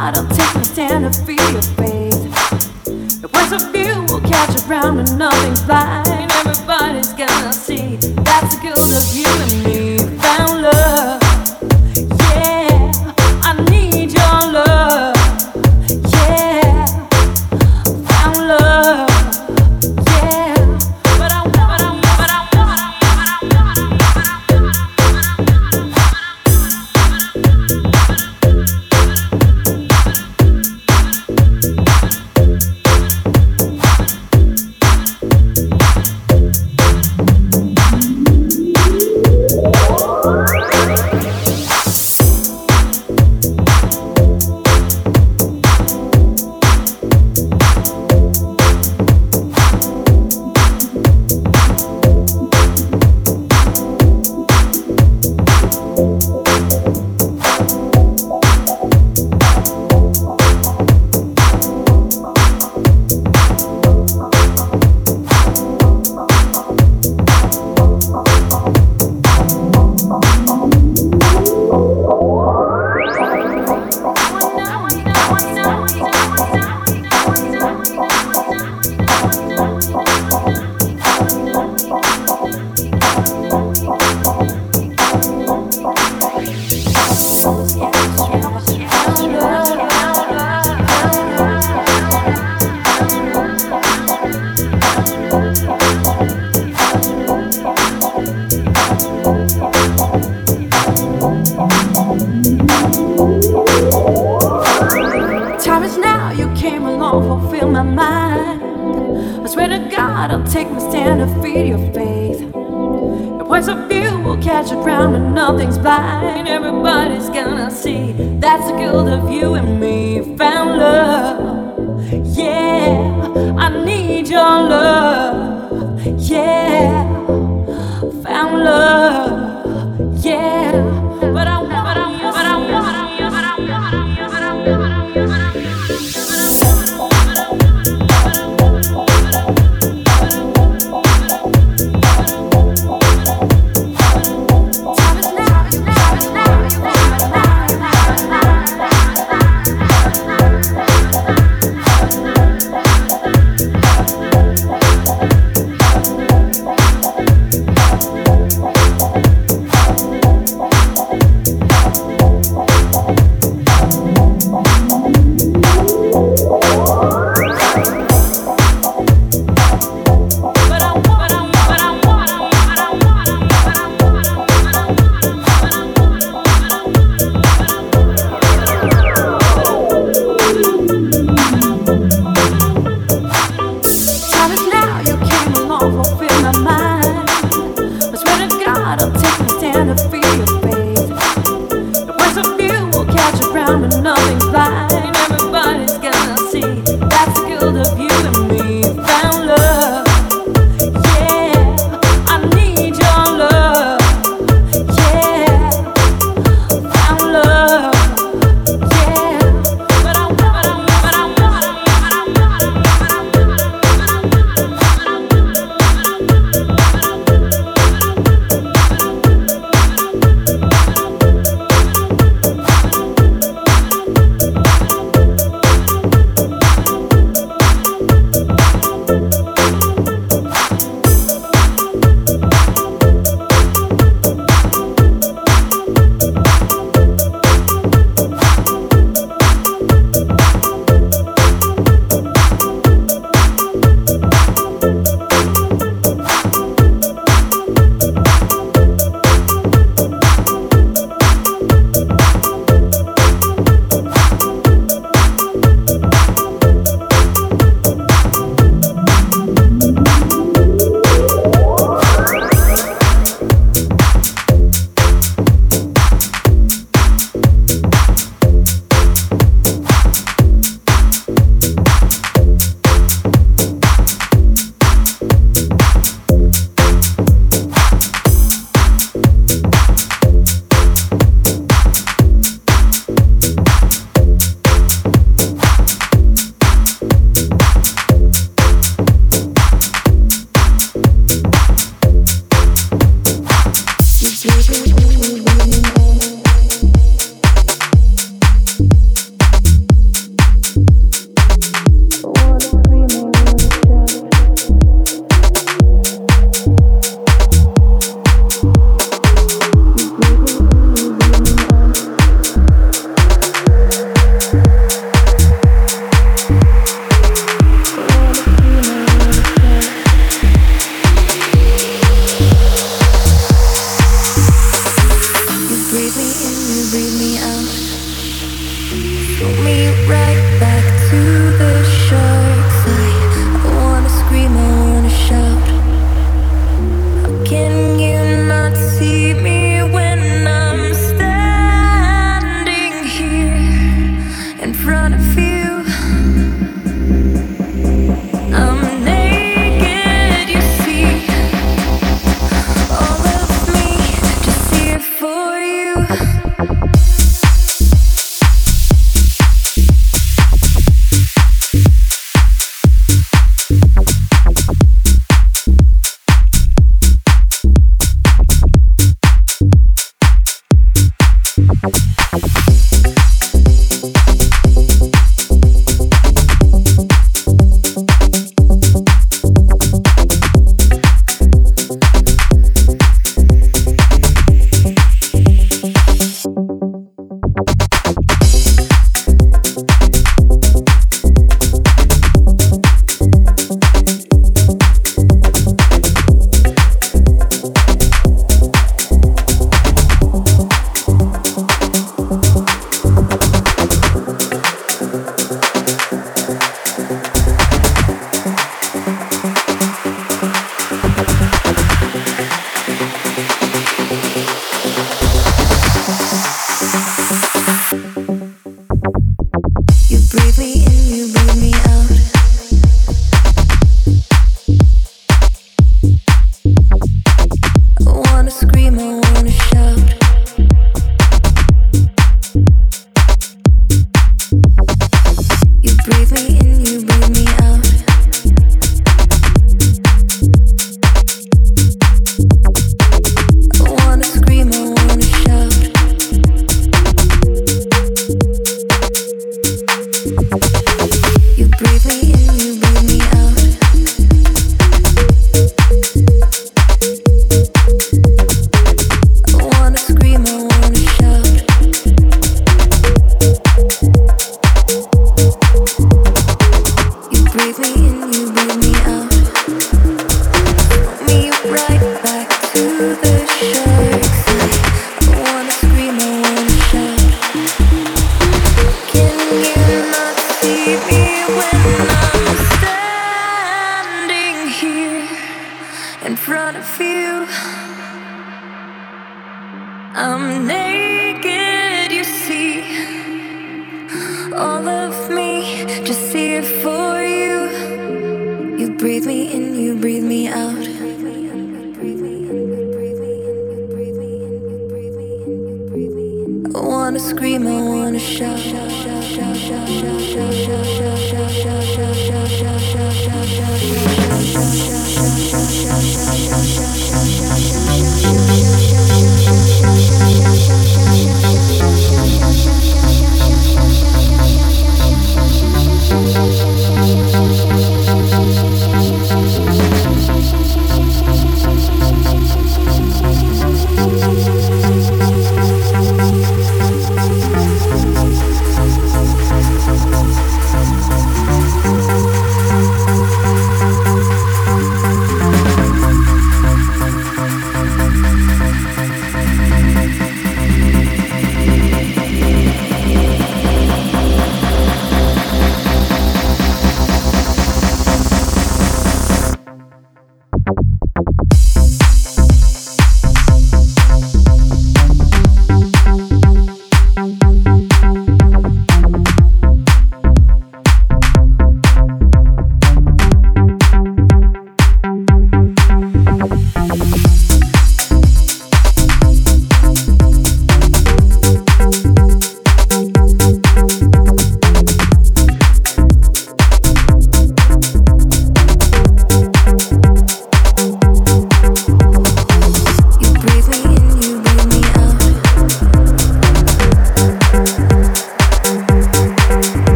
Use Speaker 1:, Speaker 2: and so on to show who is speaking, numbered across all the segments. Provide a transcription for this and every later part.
Speaker 1: I don't takes me down to feel your
Speaker 2: faith.
Speaker 3: The words of you will catch around when nothing's blind. Everybody's gonna see that's the good of you.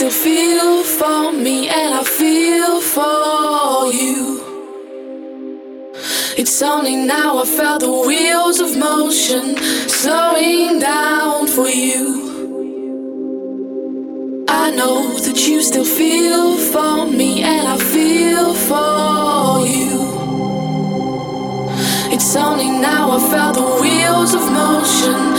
Speaker 4: Still feel for me, and I feel for you. It's only now I felt the wheels of motion slowing down for you. I know that you still feel for me, and I feel for you. It's only now I felt the wheels of motion